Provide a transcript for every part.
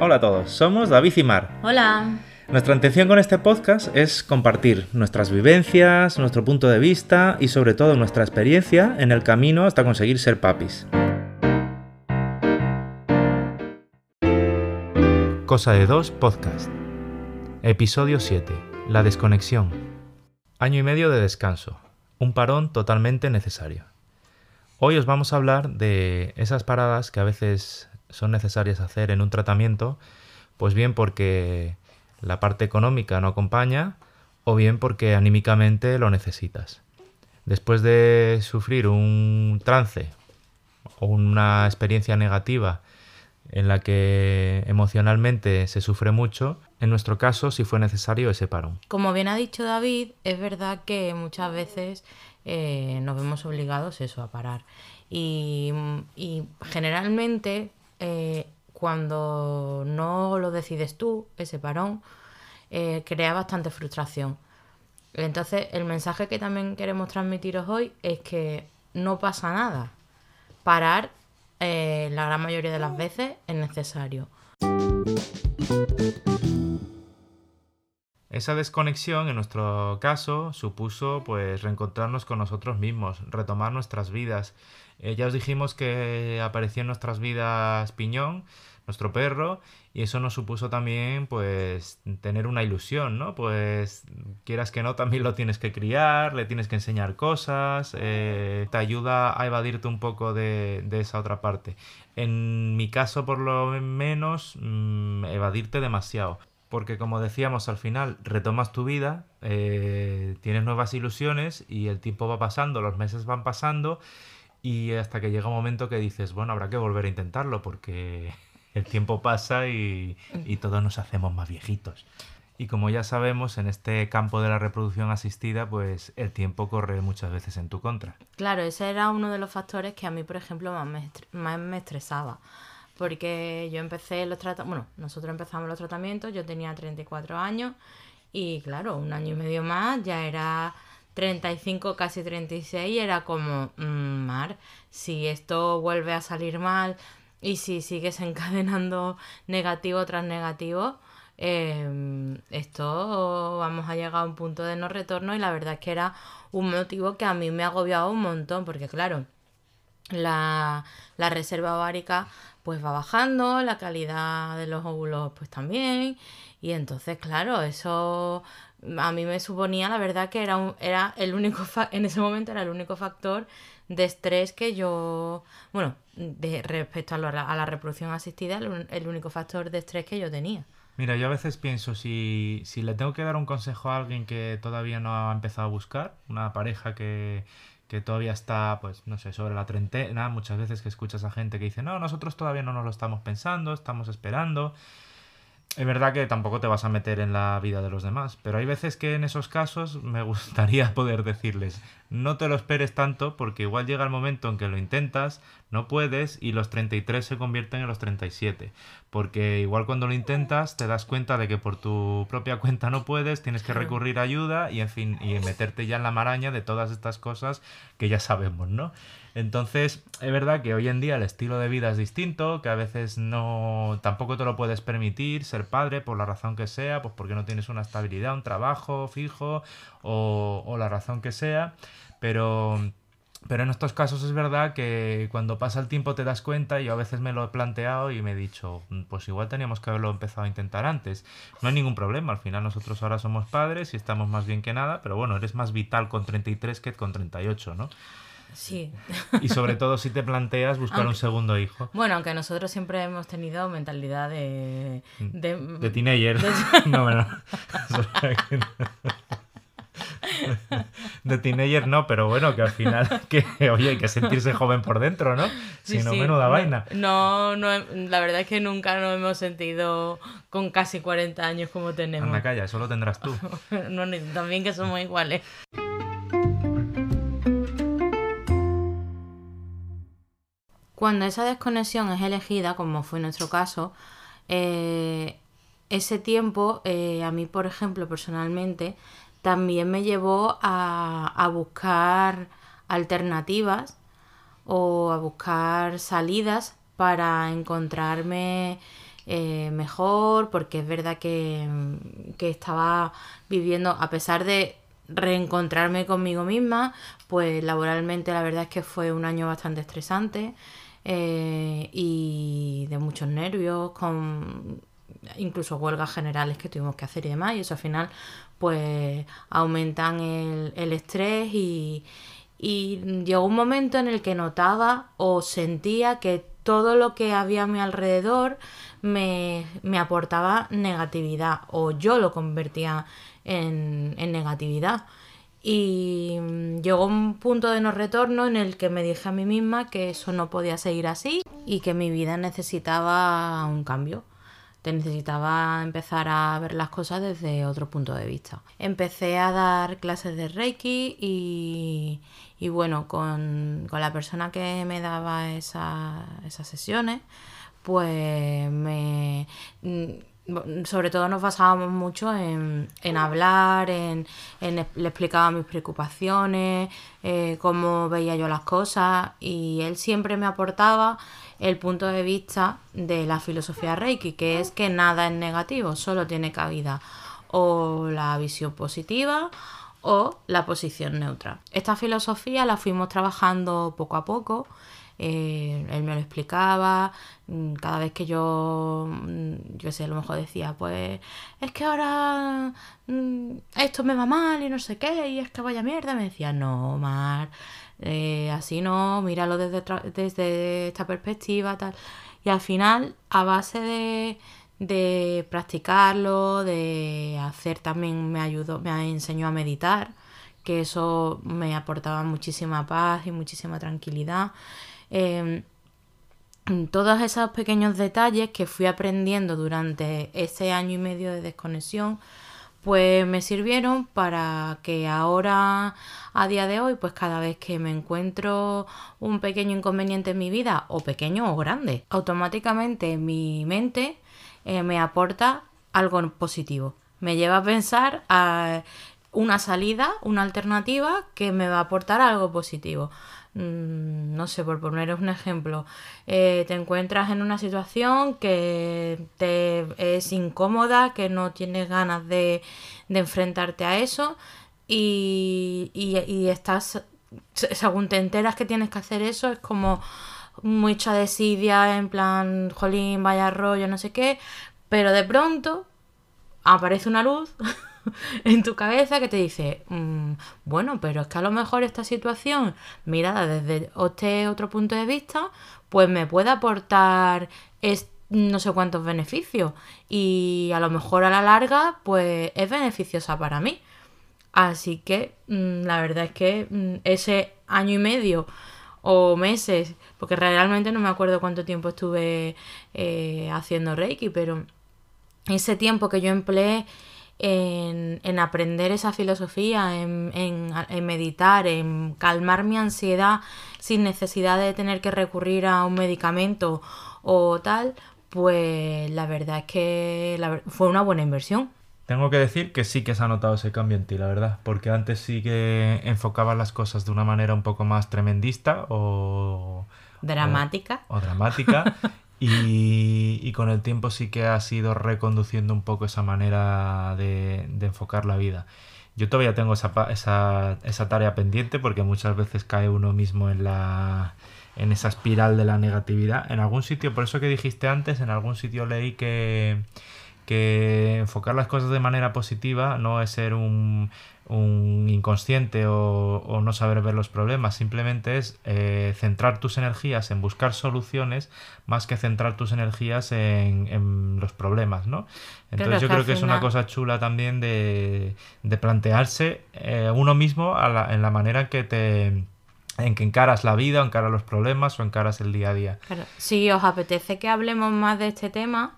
Hola a todos, somos David y Mar. Hola. Nuestra intención con este podcast es compartir nuestras vivencias, nuestro punto de vista y sobre todo nuestra experiencia en el camino hasta conseguir ser papis. Cosa de dos podcast. Episodio 7. La desconexión. Año y medio de descanso. Un parón totalmente necesario. Hoy os vamos a hablar de esas paradas que a veces son necesarias hacer en un tratamiento, pues bien porque la parte económica no acompaña o bien porque anímicamente lo necesitas. Después de sufrir un trance o una experiencia negativa en la que emocionalmente se sufre mucho, en nuestro caso sí fue necesario ese parón. Como bien ha dicho David, es verdad que muchas veces eh, nos vemos obligados eso a parar. Y, y generalmente eh, cuando no lo decides tú, ese parón, eh, crea bastante frustración. Entonces, el mensaje que también queremos transmitiros hoy es que no pasa nada. Parar, eh, la gran mayoría de las veces, es necesario. Esa desconexión, en nuestro caso, supuso pues reencontrarnos con nosotros mismos, retomar nuestras vidas. Eh, ya os dijimos que apareció en nuestras vidas Piñón, nuestro perro, y eso nos supuso también pues tener una ilusión, ¿no? Pues quieras que no, también lo tienes que criar, le tienes que enseñar cosas, eh, te ayuda a evadirte un poco de, de, esa otra parte. En mi caso, por lo menos, mmm, evadirte demasiado porque como decíamos al final retomas tu vida, eh, tienes nuevas ilusiones y el tiempo va pasando, los meses van pasando y hasta que llega un momento que dices, bueno, habrá que volver a intentarlo porque el tiempo pasa y, todos nos hacemos más viejitos. Y como ya sabemos, en este campo de la reproducción asistida, pues el tiempo corre muchas veces en tu contra. Claro, ese era uno de los factores que a mí, por ejemplo, más me estresaba porque yo empecé los tratamientos, bueno, nosotros empezamos los tratamientos, yo tenía 34 años y claro, un año y medio más ya era 35, casi 36 y era como, mmm, Mar, si esto vuelve a salir mal y si sigues encadenando negativo tras negativo, eh, esto vamos a llegar a un punto de no retorno y la verdad es que era un motivo que a mí me ha agobiado un montón porque claro, la, la reserva ovárica pues va bajando, la calidad de los óvulos pues también. Y entonces, claro, eso a mí me suponía, la verdad, que era, un, era el único, en ese momento era el único factor de estrés que yo, bueno, de, respecto a, lo, a la reproducción asistida, el, el, único factor de estrés que yo tenía. Mira, yo a veces pienso, si, si le tengo que dar un consejo a alguien que todavía no ha empezado a buscar, una pareja que, que todavía está, pues, no sé, sobre la treintena, muchas veces que escuchas a gente que dice, no, nosotros todavía no nos lo estamos pensando, estamos esperando. Es verdad que tampoco te vas a meter en la vida de los demás, pero hay veces que en esos casos me gustaría poder decirles, no te lo esperes tanto porque igual llega el momento en que lo intentas, no puedes y los 33 se convierten en los 37. Porque igual cuando lo intentas te das cuenta de que por tu propia cuenta no puedes, tienes que recurrir a ayuda y en fin, y meterte ya en la maraña de todas estas cosas que ya sabemos, ¿no? Entonces, es verdad que hoy en día el estilo de vida es distinto, que a veces no tampoco te lo puedes permitir ser padre por la razón que sea, pues porque no tienes una estabilidad, un trabajo fijo o, o la razón que sea, pero pero en estos casos es verdad que cuando pasa el tiempo te das cuenta, y yo a veces me lo he planteado y me he dicho, pues igual teníamos que haberlo empezado a intentar antes. No hay ningún problema, al final nosotros ahora somos padres y estamos más bien que nada, pero bueno, eres más vital con 33 que con 38, ¿no? Sí. Y sobre todo si te planteas buscar aunque, un segundo hijo. Bueno, aunque nosotros siempre hemos tenido mentalidad de... De, de teenager. De... no, bueno. de teenager no, pero bueno, que al final, que oye, hay que sentirse joven por dentro, ¿no? Si sí, no, sí. menuda no, vaina. No, no, la verdad es que nunca nos hemos sentido con casi 40 años como tenemos. Anda, calla, eso lo tendrás tú. no, también que somos iguales. Cuando esa desconexión es elegida, como fue nuestro caso, eh, ese tiempo, eh, a mí, por ejemplo, personalmente, también me llevó a, a, buscar alternativas o a buscar salidas para encontrarme eh, mejor, porque es verdad que, que estaba viviendo, a pesar de reencontrarme conmigo misma, pues laboralmente la verdad es que fue un año bastante estresante eh, y de muchos nervios, con incluso huelgas generales que tuvimos que hacer y demás, y eso al final pues aumentan el, el estrés y, y llegó un momento en el que notaba o sentía que todo lo que había a mi alrededor me, me aportaba negatividad o yo lo convertía en, en negatividad. Y mm, llegó un punto de no retorno en el que me dije a mí misma que eso no podía seguir así y que mi vida necesitaba un cambio. Te necesitaba empezar a ver las cosas desde otro punto de vista. Empecé a dar clases de Reiki y, bueno, con, con, la persona que me daba esa, esas sesiones, pues me sobre todo nos basábamos mucho en, en hablar, en, en, le explicaba mis preocupaciones, eh, cómo veía yo las cosas y él siempre me aportaba el punto de vista de la filosofía Reiki, que es que nada es negativo, solo tiene cabida o la visión positiva o la posición neutra. Esta filosofía la fuimos trabajando poco a poco eh, él me lo explicaba, mm, cada vez que yo, mm, yo sé, a lo mejor decía, pues es que ahora mm, esto me va mal y no sé qué, y es que vaya mierda, me decía, no, Mar, eh, así no, míralo desde, desde esta perspectiva, tal. Y al final, a base de, de practicarlo, de hacer también me ayudó, me enseñó a meditar, que eso me aportaba muchísima paz y muchísima tranquilidad. Eh, todos esos pequeños detalles que fui aprendiendo durante ese año y medio de desconexión, pues me sirvieron para que ahora, a día de hoy, pues cada vez que me encuentro un pequeño inconveniente en mi vida, o pequeño o grande, automáticamente mi mente eh, me aporta algo positivo. Me lleva a pensar a una salida, una alternativa que me va a aportar algo positivo. Mm, no sé, por poneros un ejemplo, eh, te encuentras en una situación que te es incómoda, que no tienes ganas de, enfrentarte a eso y, y, estás, según te enteras que tienes que hacer eso, es como mucha desidia, en plan, jolín, vaya rollo, no sé qué, pero de pronto aparece una luz en tu cabeza que te dice, mm, bueno, pero es que a lo mejor esta situación, mirada desde este otro punto de vista, pues me puede aportar no sé cuántos beneficios y a lo mejor a la larga, pues es beneficiosa para mí. Así que mm, la verdad es que mm, ese año y medio o meses, porque realmente no me acuerdo cuánto tiempo estuve eh, haciendo Reiki, pero ese tiempo que yo empleé en, aprender esa filosofía, en, en, meditar, en calmar mi ansiedad sin necesidad de tener que recurrir a un medicamento o tal, pues la verdad es que fue una buena inversión. Tengo que decir que sí que se ha notado ese cambio en ti, la verdad, porque antes sí que enfocabas las cosas de una manera un poco más tremendista o... Dramática. o dramática. Y, con el tiempo sí que has ido reconduciendo un poco esa manera de, enfocar la vida. Yo todavía tengo esa, esa, esa, tarea pendiente porque muchas veces cae uno mismo en, la, en esa espiral de la negatividad. En algún sitio, por eso que dijiste antes, en algún sitio leí que, que enfocar las cosas de manera positiva no es ser un, un inconsciente o, no saber ver los problemas, simplemente es eh, centrar tus energías en buscar soluciones más que centrar tus energías en, los problemas, ¿no? Entonces yo creo que es una cosa chula también de, plantearse eh, uno mismo en la manera que te en que encaras la vida, o encaras los problemas o encaras el día a día. Si os apetece que hablemos más de este tema,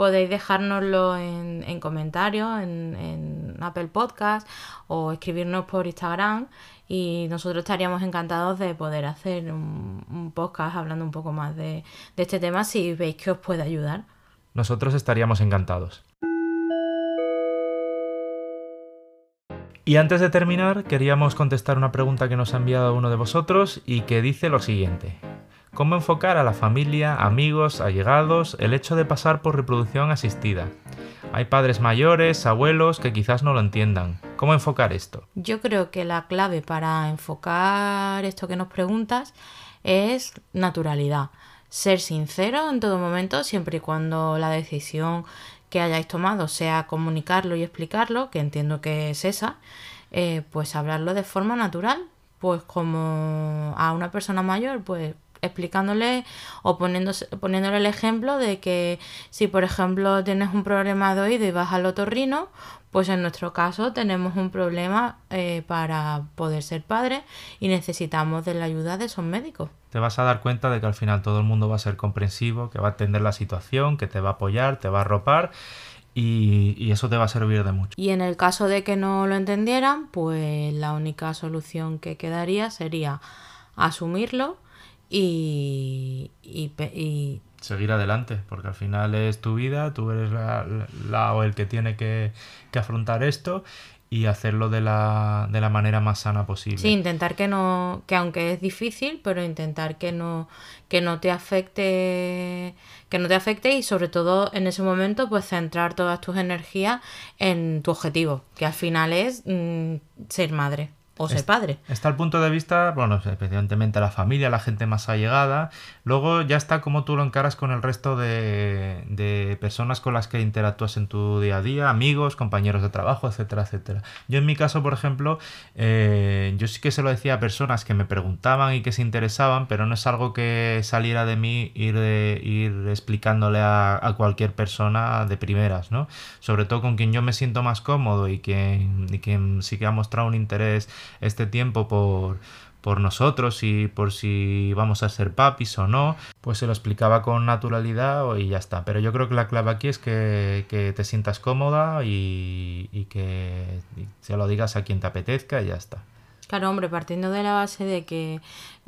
podéis dejárnoslo en, comentarios, en, Apple Podcast o escribirnos por Instagram y nosotros estaríamos encantados de poder hacer un, podcast hablando un poco más de, de este tema si veis que os puede ayudar. Nosotros estaríamos encantados. Y antes de terminar, queríamos contestar una pregunta que nos ha enviado uno de vosotros y que dice lo siguiente. Cómo enfocar a la familia, amigos, allegados, el hecho de pasar por reproducción asistida. Hay padres mayores, abuelos que quizás no lo entiendan. ¿Cómo enfocar esto? Yo creo que la clave para enfocar esto que nos preguntas es naturalidad. Ser sincero en todo momento, siempre y cuando la decisión que hayáis tomado sea comunicarlo y explicarlo, que entiendo que es esa, eh, pues hablarlo de forma natural, pues como a una persona mayor, pues explicándole o poniéndose, poniéndole el ejemplo de que si por ejemplo tienes un problema de oído y vas al otorrino, pues en nuestro caso tenemos un problema eh, para poder ser padre y necesitamos de la ayuda de esos médicos. Te vas a dar cuenta de que al final todo el mundo va a ser comprensivo, que va a entender la situación, que te va a apoyar, te va a arropar y, y, eso te va a servir de mucho. Y en el caso de que no lo entendieran, pues la única solución que quedaría sería asumirlo y, y, y seguir adelante, porque al final es tu vida, tú eres la, la, o el que tiene que, que, afrontar esto y hacerlo de la, de la manera más sana posible. Sí, intentar que no, que aunque es difícil, pero intentar que no, que no te afecte, que no te afecte y sobre todo en ese momento pues centrar todas tus energías en tu objetivo, que al final es mmm, ser madre o ser padre. Está el punto de vista, bueno, especialmente la familia, la gente más allegada. Luego ya está como tú lo encaras con el resto de, de, personas con las que interactúas en tu día a día, amigos, compañeros de trabajo, etcétera, etcétera. Yo en mi caso, por ejemplo, eh, yo sí que se lo decía a personas que me preguntaban y que se interesaban, pero no es algo que saliera de mí ir, de, ir explicándole a, a, cualquier persona de primeras, ¿no? Sobre todo con quien yo me siento más cómodo y quien, y quien sí que ha mostrado un interés este tiempo por, por nosotros y por si vamos a ser papis o no, pues se lo explicaba con naturalidad y ya está. Pero yo creo que la clave aquí es que, que te sientas cómoda y, y que se lo digas a quien te apetezca y ya está. Claro, hombre, partiendo de la base de que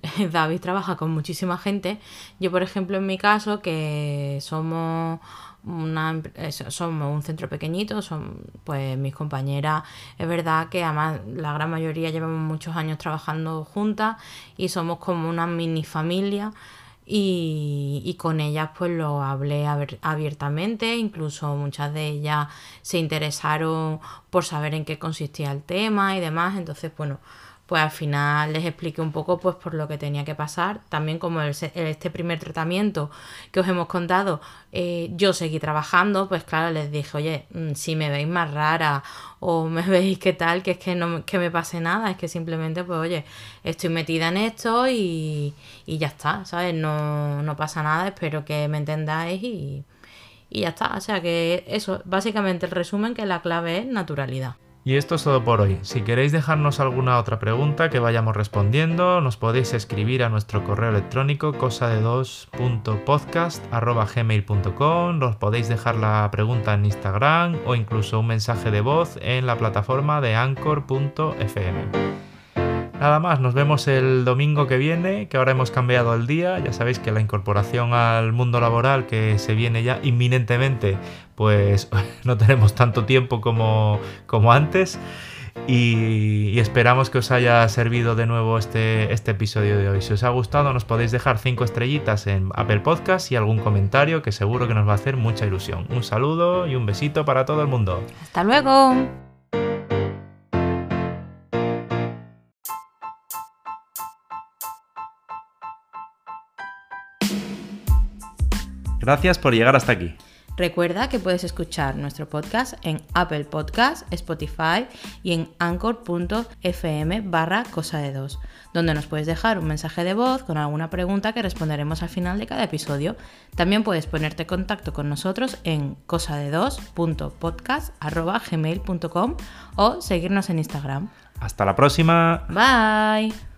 David trabaja con muchísima gente, yo por ejemplo en mi caso, que somos una, somos un centro pequeñito, son pues mis compañeras, es verdad que además la gran mayoría llevamos muchos años trabajando juntas y somos como una mini familia y, y con ellas pues lo hablé abiertamente, incluso muchas de ellas se interesaron por saber en qué consistía el tema y demás, entonces bueno, pues al final les expliqué un poco pues por lo que tenía que pasar. También como este primer tratamiento que os hemos contado, eh, yo seguí trabajando, pues claro, les dije, oye, mm, si me veis más rara o me veis qué tal, que es que no que me pase nada, es que simplemente, pues oye, estoy metida en esto y, y ya está, ¿sabes? No, no pasa nada, espero que me entendáis y, y ya está. O sea que eso, básicamente el resumen que la clave es naturalidad. Y esto es todo por hoy. Si queréis dejarnos alguna otra pregunta que vayamos respondiendo, nos podéis escribir a nuestro correo electrónico cosa de gmail.com nos podéis dejar la pregunta en Instagram o incluso un mensaje de voz en la plataforma de anchor.fm. Nada más, nos vemos el domingo que viene, que ahora hemos cambiado el día. Ya sabéis que la incorporación al mundo laboral que se viene ya inminentemente, pues no tenemos tanto tiempo como, como antes. Y, y, esperamos que os haya servido de nuevo este, este episodio de hoy. Si os ha gustado, nos podéis dejar 5 estrellitas en Apple Podcast y algún comentario que seguro que nos va a hacer mucha ilusión. Un saludo y un besito para todo el mundo. Hasta luego. Gracias por llegar hasta aquí. Recuerda que puedes escuchar nuestro podcast en Apple Podcast, Spotify y en anchor.fm barra cosa de dos, donde nos puedes dejar un mensaje de voz con alguna pregunta que responderemos al final de cada episodio. También puedes ponerte en contacto con nosotros en cosa de o seguirnos en Instagram. Hasta la próxima. Bye.